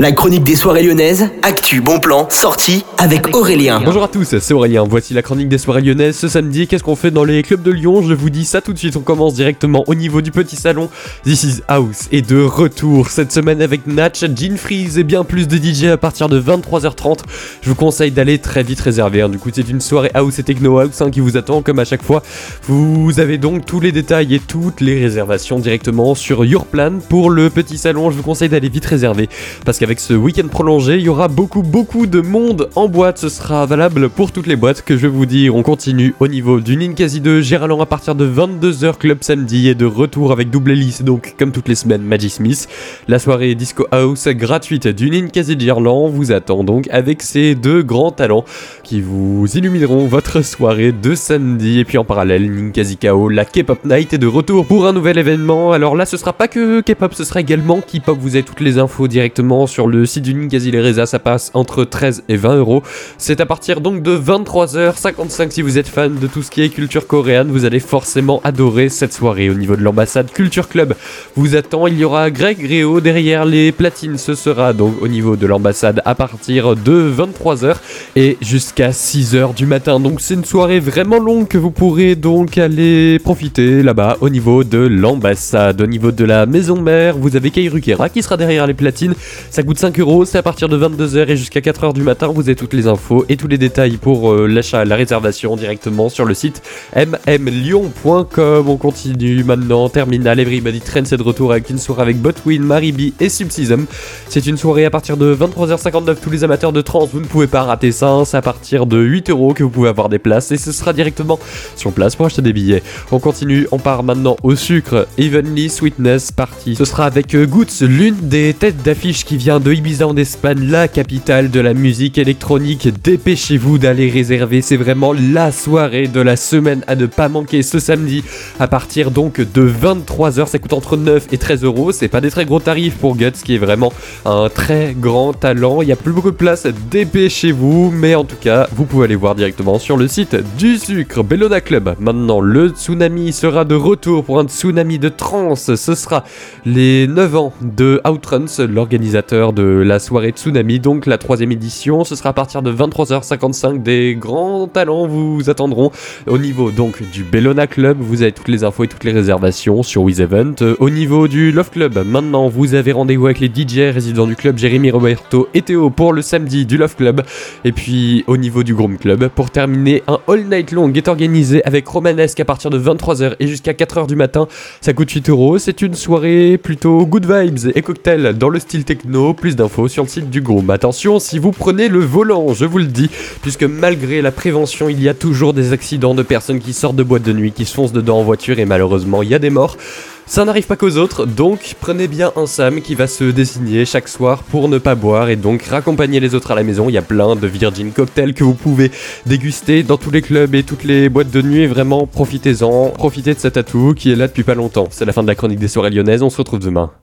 La chronique des soirées lyonnaises, actu, bon plan, sortie avec Aurélien. Bonjour à tous, c'est Aurélien. Voici la chronique des soirées lyonnaises ce samedi. Qu'est-ce qu'on fait dans les clubs de Lyon? Je vous dis ça tout de suite. On commence directement au niveau du petit salon. This is House est de retour cette semaine avec Natch, Jean Freeze et bien plus de DJ à partir de 23h30. Je vous conseille d'aller très vite réserver. Hein. Du coup, c'est une soirée House et Techno House hein, qui vous attend comme à chaque fois. Vous avez donc tous les détails et toutes les réservations directement sur Your Plan pour le petit salon. Je vous conseille d'aller vite réserver parce qu'avec ce week-end prolongé, il y aura beaucoup beaucoup de monde en boîte. Ce sera valable pour toutes les boîtes que je vais vous dire. On continue au niveau du Ninkasi 2, Géraldon à partir de 22h Club samedi et de retour avec double hélice donc comme toutes les semaines Magic Smith. La soirée Disco House gratuite du Ninkasi Gerland vous attend donc avec ces deux grands talents qui vous illumineront votre soirée de samedi et puis en parallèle Ninkasi KO, la K-pop night est de retour pour un nouvel événement. Alors là ce sera pas que K-pop, ce sera également K-pop. Vous avez toutes les infos directement sur le site du Ninkasi Lereza, ça passe entre 13 et 20 euros. C'est à partir donc de 23h55 si vous êtes fan de tout ce qui est culture coréenne, vous allez forcément adorer cette soirée au niveau de l'ambassade Culture Club. Vous attend, il y aura Greg Réo derrière les platines, ce sera donc au niveau de l'ambassade à partir de 23h et jusqu'à 6h du matin. Donc c'est une soirée vraiment longue que vous pourrez donc aller profiter là-bas au niveau de l'ambassade. Au niveau de la maison mère, vous avez Kairukera qui sera derrière les platines. Coûte 5 euros, c'est à partir de 22h et jusqu'à 4h du matin. Vous avez toutes les infos et tous les détails pour euh, l'achat, la réservation directement sur le site mmlyon.com. On continue maintenant. Terminal Everybody Trend, c'est de retour avec une soirée avec Botwin, Mariby et Subsism. C'est une soirée à partir de 23h59. Tous les amateurs de trance, vous ne pouvez pas rater ça. C'est à partir de 8 euros que vous pouvez avoir des places et ce sera directement sur place pour acheter des billets. On continue, on part maintenant au sucre. Evenly Sweetness Party. Ce sera avec euh, Goots, l'une des têtes d'affiche qui vient de Ibiza en Espagne, la capitale de la musique électronique. Dépêchez-vous d'aller réserver, c'est vraiment la soirée de la semaine à ne pas manquer ce samedi à partir donc de 23h. Ça coûte entre 9 et 13 euros. C'est pas des très gros tarifs pour Guts qui est vraiment un très grand talent. Il y a plus beaucoup de place, dépêchez-vous. Mais en tout cas, vous pouvez aller voir directement sur le site du sucre Bellona Club. Maintenant, le tsunami sera de retour pour un tsunami de trance. Ce sera les 9 ans de Outruns, l'organisateur de la soirée Tsunami, donc la troisième édition. Ce sera à partir de 23h55. Des grands talents vous attendront au niveau donc du Bellona Club. Vous avez toutes les infos et toutes les réservations sur WizEvent. Au niveau du Love Club, maintenant vous avez rendez-vous avec les DJ résidents du club Jérémy Roberto et Théo pour le samedi du Love Club. Et puis au niveau du Groom Club, pour terminer, un All Night Long est organisé avec Romanesque à partir de 23h et jusqu'à 4h du matin. Ça coûte 8 euros. C'est une soirée plutôt good vibes et cocktail dans le style techno. Plus d'infos sur le site du Groom. Attention si vous prenez le volant, je vous le dis, puisque malgré la prévention, il y a toujours des accidents de personnes qui sortent de boîte de nuit, qui se foncent dedans en voiture et malheureusement il y a des morts. Ça n'arrive pas qu'aux autres, donc prenez bien un Sam qui va se désigner chaque soir pour ne pas boire et donc raccompagner les autres à la maison. Il y a plein de Virgin cocktails que vous pouvez déguster dans tous les clubs et toutes les boîtes de nuit. Vraiment, profitez-en, profitez de cet atout qui est là depuis pas longtemps. C'est la fin de la chronique des soirées lyonnaises, on se retrouve demain.